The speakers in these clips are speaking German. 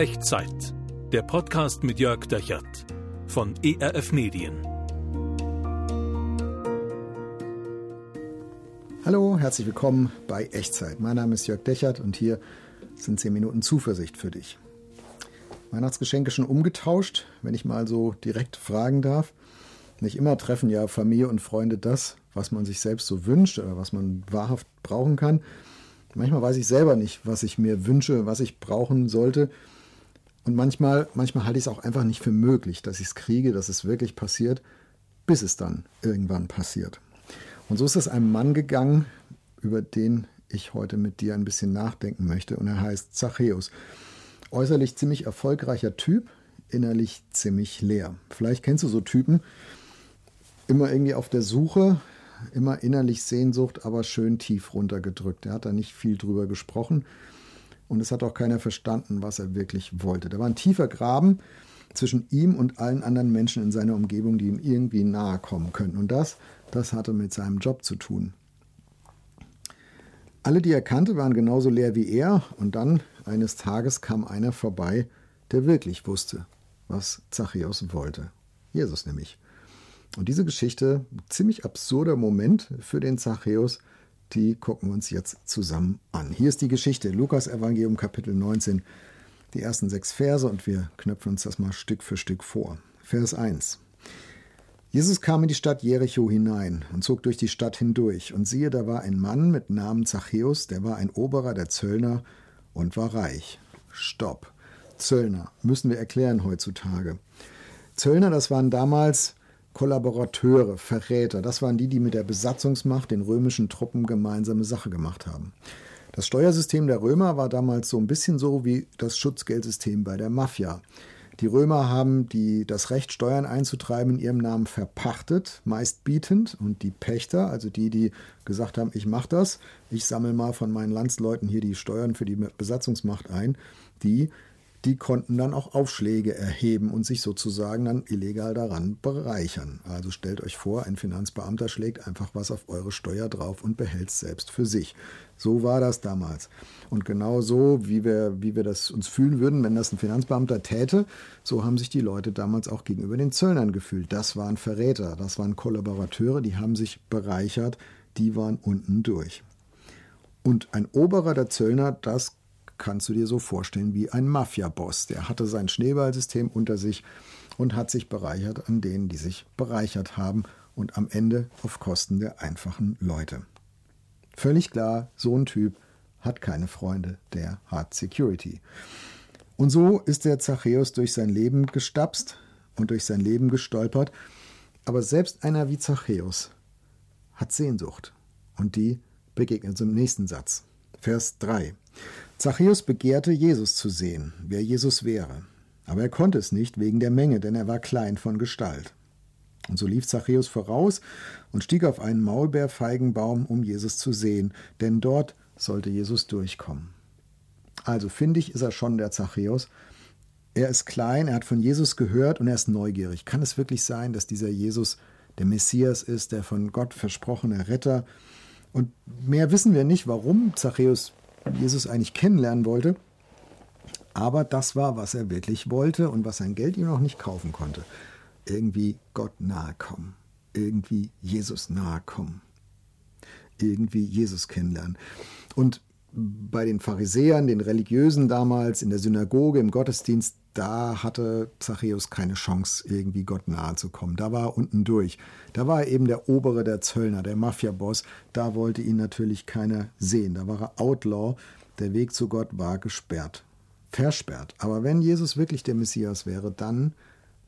Echtzeit. Der Podcast mit Jörg Dechert von ERF Medien. Hallo, herzlich willkommen bei Echtzeit. Mein Name ist Jörg Dechert und hier sind 10 Minuten Zuversicht für dich. Weihnachtsgeschenke schon umgetauscht, wenn ich mal so direkt fragen darf. Nicht immer treffen ja Familie und Freunde das, was man sich selbst so wünscht oder was man wahrhaft brauchen kann. Manchmal weiß ich selber nicht, was ich mir wünsche, was ich brauchen sollte. Und manchmal, manchmal halte ich es auch einfach nicht für möglich, dass ich es kriege, dass es wirklich passiert, bis es dann irgendwann passiert. Und so ist es einem Mann gegangen, über den ich heute mit dir ein bisschen nachdenken möchte. Und er heißt Zachäus. Äußerlich ziemlich erfolgreicher Typ, innerlich ziemlich leer. Vielleicht kennst du so Typen, immer irgendwie auf der Suche, immer innerlich Sehnsucht, aber schön tief runtergedrückt. Er hat da nicht viel drüber gesprochen und es hat auch keiner verstanden, was er wirklich wollte. Da war ein tiefer Graben zwischen ihm und allen anderen Menschen in seiner Umgebung, die ihm irgendwie nahe kommen könnten. Und das, das hatte mit seinem Job zu tun. Alle, die er kannte, waren genauso leer wie er. Und dann eines Tages kam einer vorbei, der wirklich wusste, was Zachäus wollte. Jesus nämlich. Und diese Geschichte, ziemlich absurder Moment für den Zachäus, die gucken wir uns jetzt zusammen an. Hier ist die Geschichte, Lukas Evangelium Kapitel 19, die ersten sechs Verse und wir knöpfen uns das mal Stück für Stück vor. Vers 1. Jesus kam in die Stadt Jericho hinein und zog durch die Stadt hindurch. Und siehe, da war ein Mann mit Namen Zachäus, der war ein Oberer der Zöllner und war reich. Stopp. Zöllner müssen wir erklären heutzutage. Zöllner, das waren damals Kollaborateure, Verräter, das waren die, die mit der Besatzungsmacht den römischen Truppen gemeinsame Sache gemacht haben. Das Steuersystem der Römer war damals so ein bisschen so wie das Schutzgeldsystem bei der Mafia. Die Römer haben die, das Recht, Steuern einzutreiben, in ihrem Namen verpachtet, meist bietend. Und die Pächter, also die, die gesagt haben, ich mache das, ich sammle mal von meinen Landsleuten hier die Steuern für die Besatzungsmacht ein, die die konnten dann auch Aufschläge erheben und sich sozusagen dann illegal daran bereichern. Also stellt euch vor, ein Finanzbeamter schlägt einfach was auf eure Steuer drauf und behält es selbst für sich. So war das damals. Und genau so, wie wir, wie wir das uns fühlen würden, wenn das ein Finanzbeamter täte, so haben sich die Leute damals auch gegenüber den Zöllnern gefühlt. Das waren Verräter, das waren Kollaborateure, die haben sich bereichert, die waren unten durch. Und ein Oberer der Zöllner, das kannst du dir so vorstellen wie ein Mafia-Boss. Der hatte sein Schneeballsystem unter sich und hat sich bereichert an denen, die sich bereichert haben und am Ende auf Kosten der einfachen Leute. Völlig klar, so ein Typ hat keine Freunde, der hat Security. Und so ist der Zachäus durch sein Leben gestapst und durch sein Leben gestolpert. Aber selbst einer wie Zachäus hat Sehnsucht. Und die begegnet uns im nächsten Satz. Vers 3. Zachäus begehrte, Jesus zu sehen, wer Jesus wäre. Aber er konnte es nicht wegen der Menge, denn er war klein von Gestalt. Und so lief Zachäus voraus und stieg auf einen Maulbeerfeigenbaum, um Jesus zu sehen, denn dort sollte Jesus durchkommen. Also finde ich, ist er schon der Zachäus. Er ist klein, er hat von Jesus gehört und er ist neugierig. Kann es wirklich sein, dass dieser Jesus der Messias ist, der von Gott versprochene Retter? Und mehr wissen wir nicht, warum Zachäus Jesus eigentlich kennenlernen wollte. Aber das war, was er wirklich wollte und was sein Geld ihm noch nicht kaufen konnte. Irgendwie Gott nahe kommen. Irgendwie Jesus nahe kommen. Irgendwie Jesus kennenlernen. Und bei den Pharisäern, den Religiösen damals, in der Synagoge, im Gottesdienst, da hatte Zachäus keine Chance, irgendwie Gott nahe zu kommen. Da war er unten durch. Da war er eben der Obere der Zöllner, der Mafia-Boss. Da wollte ihn natürlich keiner sehen. Da war er Outlaw. Der Weg zu Gott war gesperrt. Versperrt. Aber wenn Jesus wirklich der Messias wäre, dann,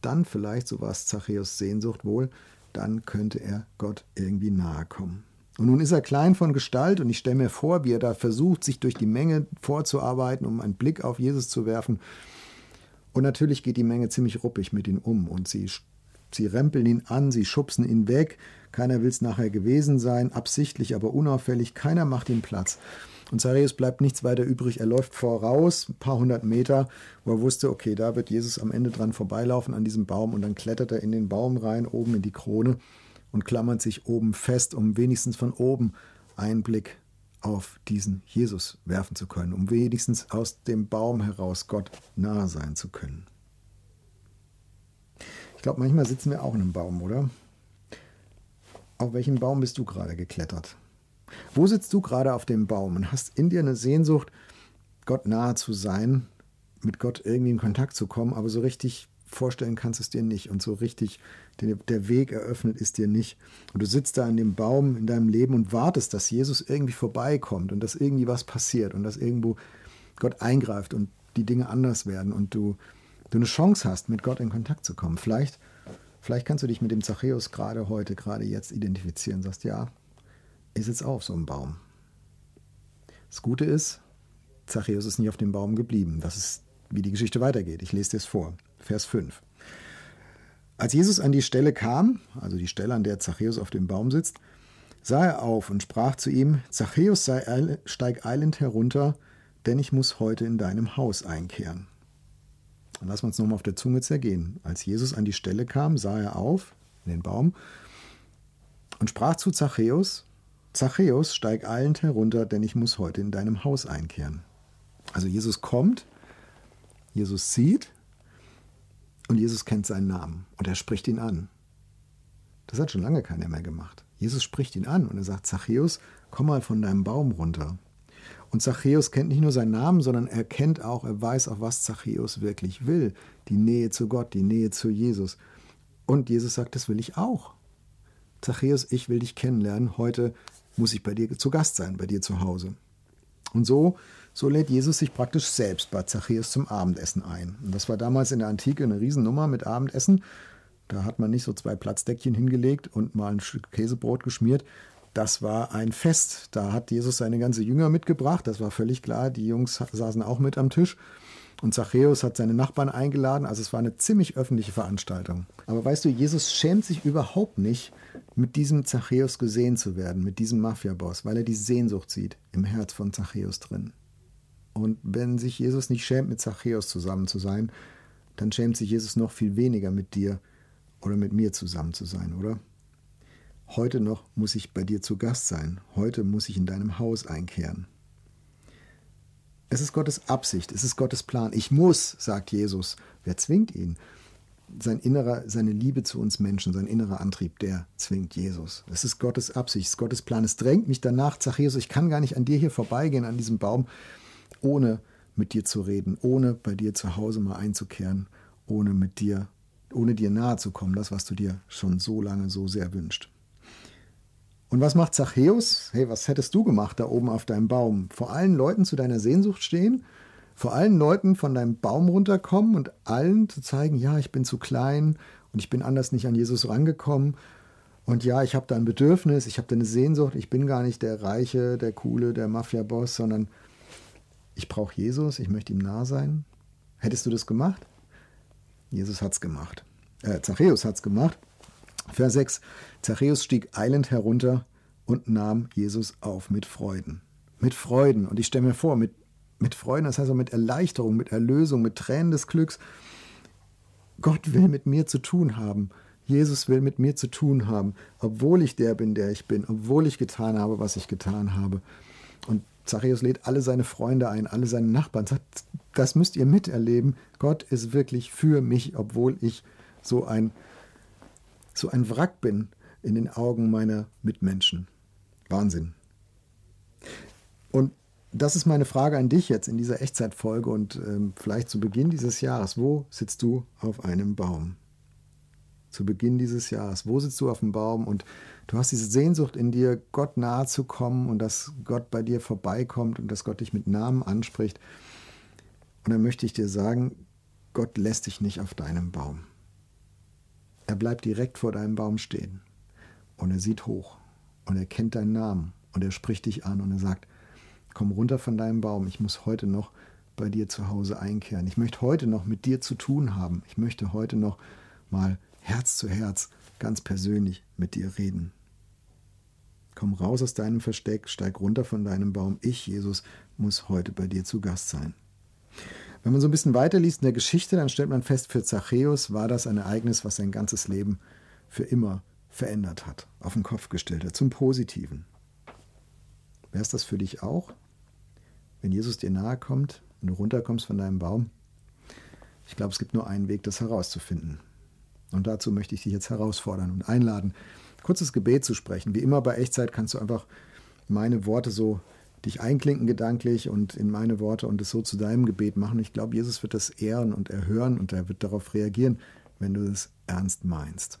dann vielleicht, so war es Zachäus Sehnsucht wohl, dann könnte er Gott irgendwie nahe kommen. Und nun ist er klein von Gestalt und ich stelle mir vor, wie er da versucht, sich durch die Menge vorzuarbeiten, um einen Blick auf Jesus zu werfen. Und natürlich geht die Menge ziemlich ruppig mit ihm um und sie, sie rempeln ihn an, sie schubsen ihn weg. Keiner will es nachher gewesen sein, absichtlich, aber unauffällig. Keiner macht ihm Platz. Und Zachäus bleibt nichts weiter übrig. Er läuft voraus, ein paar hundert Meter, wo er wusste, okay, da wird Jesus am Ende dran vorbeilaufen an diesem Baum. Und dann klettert er in den Baum rein, oben in die Krone und klammert sich oben fest, um wenigstens von oben einen Blick auf diesen Jesus werfen zu können, um wenigstens aus dem Baum heraus Gott nahe sein zu können. Ich glaube, manchmal sitzen wir auch in einem Baum, oder? Auf welchen Baum bist du gerade geklettert? Wo sitzt du gerade auf dem Baum und hast in dir eine Sehnsucht, Gott nahe zu sein, mit Gott irgendwie in Kontakt zu kommen, aber so richtig vorstellen kannst es dir nicht und so richtig der Weg eröffnet ist dir nicht. Und du sitzt da an dem Baum in deinem Leben und wartest, dass Jesus irgendwie vorbeikommt und dass irgendwie was passiert und dass irgendwo Gott eingreift und die Dinge anders werden und du, du eine Chance hast, mit Gott in Kontakt zu kommen. Vielleicht, vielleicht kannst du dich mit dem Zachäus gerade heute, gerade jetzt identifizieren. Sagst, ja, ich sitze auf so einem Baum. Das Gute ist, Zachäus ist nicht auf dem Baum geblieben. Das ist, wie die Geschichte weitergeht. Ich lese dir es vor. Vers 5. Als Jesus an die Stelle kam, also die Stelle, an der Zachäus auf dem Baum sitzt, sah er auf und sprach zu ihm: Zachäus, sei, steig eilend herunter, denn ich muss heute in deinem Haus einkehren. Dann lassen wir uns nochmal auf der Zunge zergehen. Als Jesus an die Stelle kam, sah er auf in den Baum und sprach zu Zachäus: Zachäus, steig eilend herunter, denn ich muss heute in deinem Haus einkehren. Also Jesus kommt, Jesus sieht, und Jesus kennt seinen Namen und er spricht ihn an. Das hat schon lange keiner mehr gemacht. Jesus spricht ihn an und er sagt, Zachäus, komm mal von deinem Baum runter. Und Zachäus kennt nicht nur seinen Namen, sondern er kennt auch, er weiß auch, was Zachäus wirklich will. Die Nähe zu Gott, die Nähe zu Jesus. Und Jesus sagt, das will ich auch. Zachäus, ich will dich kennenlernen. Heute muss ich bei dir zu Gast sein, bei dir zu Hause. Und so so lädt Jesus sich praktisch selbst bei Zachäus zum Abendessen ein. Und das war damals in der Antike eine Riesennummer mit Abendessen. Da hat man nicht so zwei Platzdeckchen hingelegt und mal ein Stück Käsebrot geschmiert. Das war ein Fest. Da hat Jesus seine ganze Jünger mitgebracht. Das war völlig klar. Die Jungs saßen auch mit am Tisch. Und Zachäus hat seine Nachbarn eingeladen. Also es war eine ziemlich öffentliche Veranstaltung. Aber weißt du, Jesus schämt sich überhaupt nicht, mit diesem Zachäus gesehen zu werden, mit diesem Mafiaboss, weil er die Sehnsucht sieht im Herz von Zachäus drin. Und wenn sich Jesus nicht schämt, mit Zachäus zusammen zu sein, dann schämt sich Jesus noch viel weniger mit dir oder mit mir zusammen zu sein, oder? Heute noch muss ich bei dir zu Gast sein. Heute muss ich in deinem Haus einkehren. Es ist Gottes Absicht, es ist Gottes Plan. Ich muss, sagt Jesus. Wer zwingt ihn? Sein innerer, seine Liebe zu uns Menschen, sein innerer Antrieb, der zwingt Jesus. Es ist Gottes Absicht, es ist Gottes Plan. Es drängt mich danach, Zachäus, ich kann gar nicht an dir hier vorbeigehen, an diesem Baum ohne mit dir zu reden, ohne bei dir zu Hause mal einzukehren, ohne mit dir, ohne dir nahe zu kommen, das, was du dir schon so lange so sehr wünscht. Und was macht Zachäus? Hey, was hättest du gemacht da oben auf deinem Baum? Vor allen Leuten zu deiner Sehnsucht stehen? Vor allen Leuten von deinem Baum runterkommen und allen zu zeigen, ja, ich bin zu klein und ich bin anders nicht an Jesus rangekommen. Und ja, ich habe da ein Bedürfnis, ich habe da eine Sehnsucht, ich bin gar nicht der Reiche, der Coole, der Mafia-Boss, sondern ich brauche Jesus, ich möchte ihm nah sein. Hättest du das gemacht? Jesus hat es gemacht. Äh, Zachäus es gemacht. Vers 6. Zachäus stieg eilend herunter und nahm Jesus auf mit Freuden. Mit Freuden. Und ich stelle mir vor, mit, mit Freuden, das heißt auch mit Erleichterung, mit Erlösung, mit Tränen des Glücks. Gott will mit mir zu tun haben. Jesus will mit mir zu tun haben, obwohl ich der bin, der ich bin, obwohl ich getan habe, was ich getan habe. Und Zachäus lädt alle seine Freunde ein, alle seine Nachbarn, sagt, das müsst ihr miterleben. Gott ist wirklich für mich, obwohl ich so ein, so ein Wrack bin in den Augen meiner Mitmenschen. Wahnsinn. Und das ist meine Frage an dich jetzt in dieser Echtzeitfolge und ähm, vielleicht zu Beginn dieses Jahres. Wo sitzt du auf einem Baum? Zu Beginn dieses Jahres. Wo sitzt du auf dem Baum und Du hast diese Sehnsucht in dir, Gott nahe zu kommen und dass Gott bei dir vorbeikommt und dass Gott dich mit Namen anspricht. Und dann möchte ich dir sagen, Gott lässt dich nicht auf deinem Baum. Er bleibt direkt vor deinem Baum stehen und er sieht hoch und er kennt deinen Namen und er spricht dich an und er sagt, komm runter von deinem Baum, ich muss heute noch bei dir zu Hause einkehren. Ich möchte heute noch mit dir zu tun haben. Ich möchte heute noch mal Herz zu Herz ganz persönlich mit dir reden. Komm raus aus deinem Versteck, steig runter von deinem Baum. Ich, Jesus, muss heute bei dir zu Gast sein. Wenn man so ein bisschen weiterliest in der Geschichte, dann stellt man fest, für Zachäus war das ein Ereignis, was sein ganzes Leben für immer verändert hat, auf den Kopf gestellt hat, zum Positiven. Wäre es das für dich auch? Wenn Jesus dir nahe kommt, wenn du runterkommst von deinem Baum? Ich glaube, es gibt nur einen Weg, das herauszufinden. Und dazu möchte ich dich jetzt herausfordern und einladen, kurzes Gebet zu sprechen. Wie immer bei Echtzeit kannst du einfach meine Worte so dich einklinken gedanklich und in meine Worte und es so zu deinem Gebet machen. Ich glaube, Jesus wird das ehren und erhören und er wird darauf reagieren, wenn du es ernst meinst.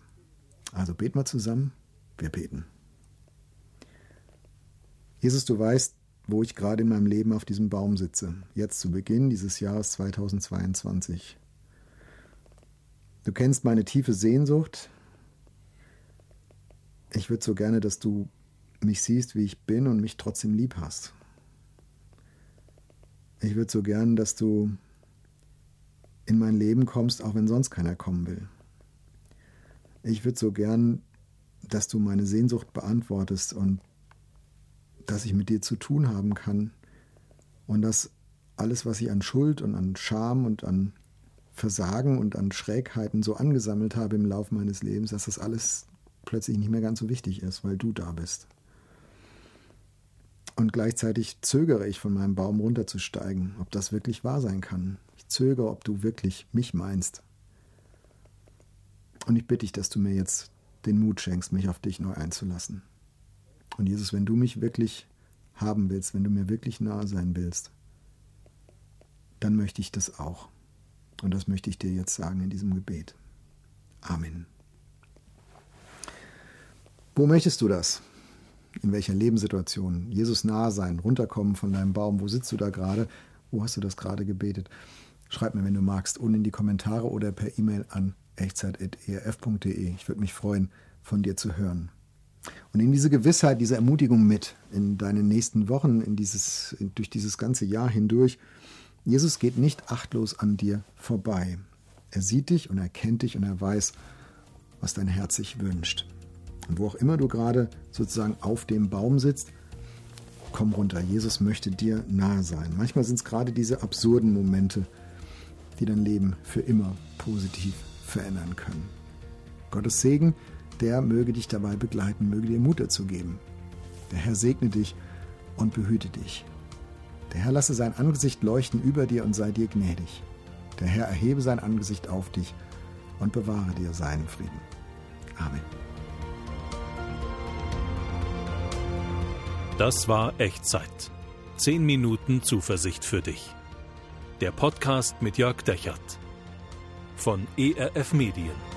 Also beten wir zusammen. Wir beten. Jesus, du weißt, wo ich gerade in meinem Leben auf diesem Baum sitze, jetzt zu Beginn dieses Jahres 2022. Du kennst meine tiefe Sehnsucht. Ich würde so gerne, dass du mich siehst, wie ich bin und mich trotzdem lieb hast. Ich würde so gern, dass du in mein Leben kommst, auch wenn sonst keiner kommen will. Ich würde so gern, dass du meine Sehnsucht beantwortest und dass ich mit dir zu tun haben kann und dass alles, was ich an Schuld und an Scham und an Versagen und an Schrägheiten so angesammelt habe im Laufe meines Lebens, dass das alles plötzlich nicht mehr ganz so wichtig ist, weil du da bist. Und gleichzeitig zögere ich von meinem Baum runterzusteigen, ob das wirklich wahr sein kann. Ich zögere, ob du wirklich mich meinst. Und ich bitte dich, dass du mir jetzt den Mut schenkst, mich auf dich neu einzulassen. Und Jesus, wenn du mich wirklich haben willst, wenn du mir wirklich nahe sein willst, dann möchte ich das auch. Und das möchte ich dir jetzt sagen in diesem Gebet. Amen. Wo möchtest du das? In welcher Lebenssituation? Jesus nahe sein, runterkommen von deinem Baum. Wo sitzt du da gerade? Wo hast du das gerade gebetet? Schreib mir, wenn du magst, unten in die Kommentare oder per E-Mail an echtzeit.erf.de. Ich würde mich freuen, von dir zu hören. Und in diese Gewissheit, diese Ermutigung mit in deinen nächsten Wochen, in dieses, durch dieses ganze Jahr hindurch. Jesus geht nicht achtlos an dir vorbei. Er sieht dich und er kennt dich und er weiß, was dein Herz sich wünscht. Und wo auch immer du gerade sozusagen auf dem Baum sitzt, komm runter. Jesus möchte dir nahe sein. Manchmal sind es gerade diese absurden Momente, die dein Leben für immer positiv verändern können. Gottes Segen der möge dich dabei begleiten, möge dir Mut dazu geben. Der Herr segne dich und behüte dich. Der Herr lasse sein Angesicht leuchten über dir und sei dir gnädig. Der Herr erhebe sein Angesicht auf dich und bewahre dir seinen Frieden. Amen. Das war Echtzeit. Zehn Minuten Zuversicht für dich. Der Podcast mit Jörg Dechert von ERF Medien.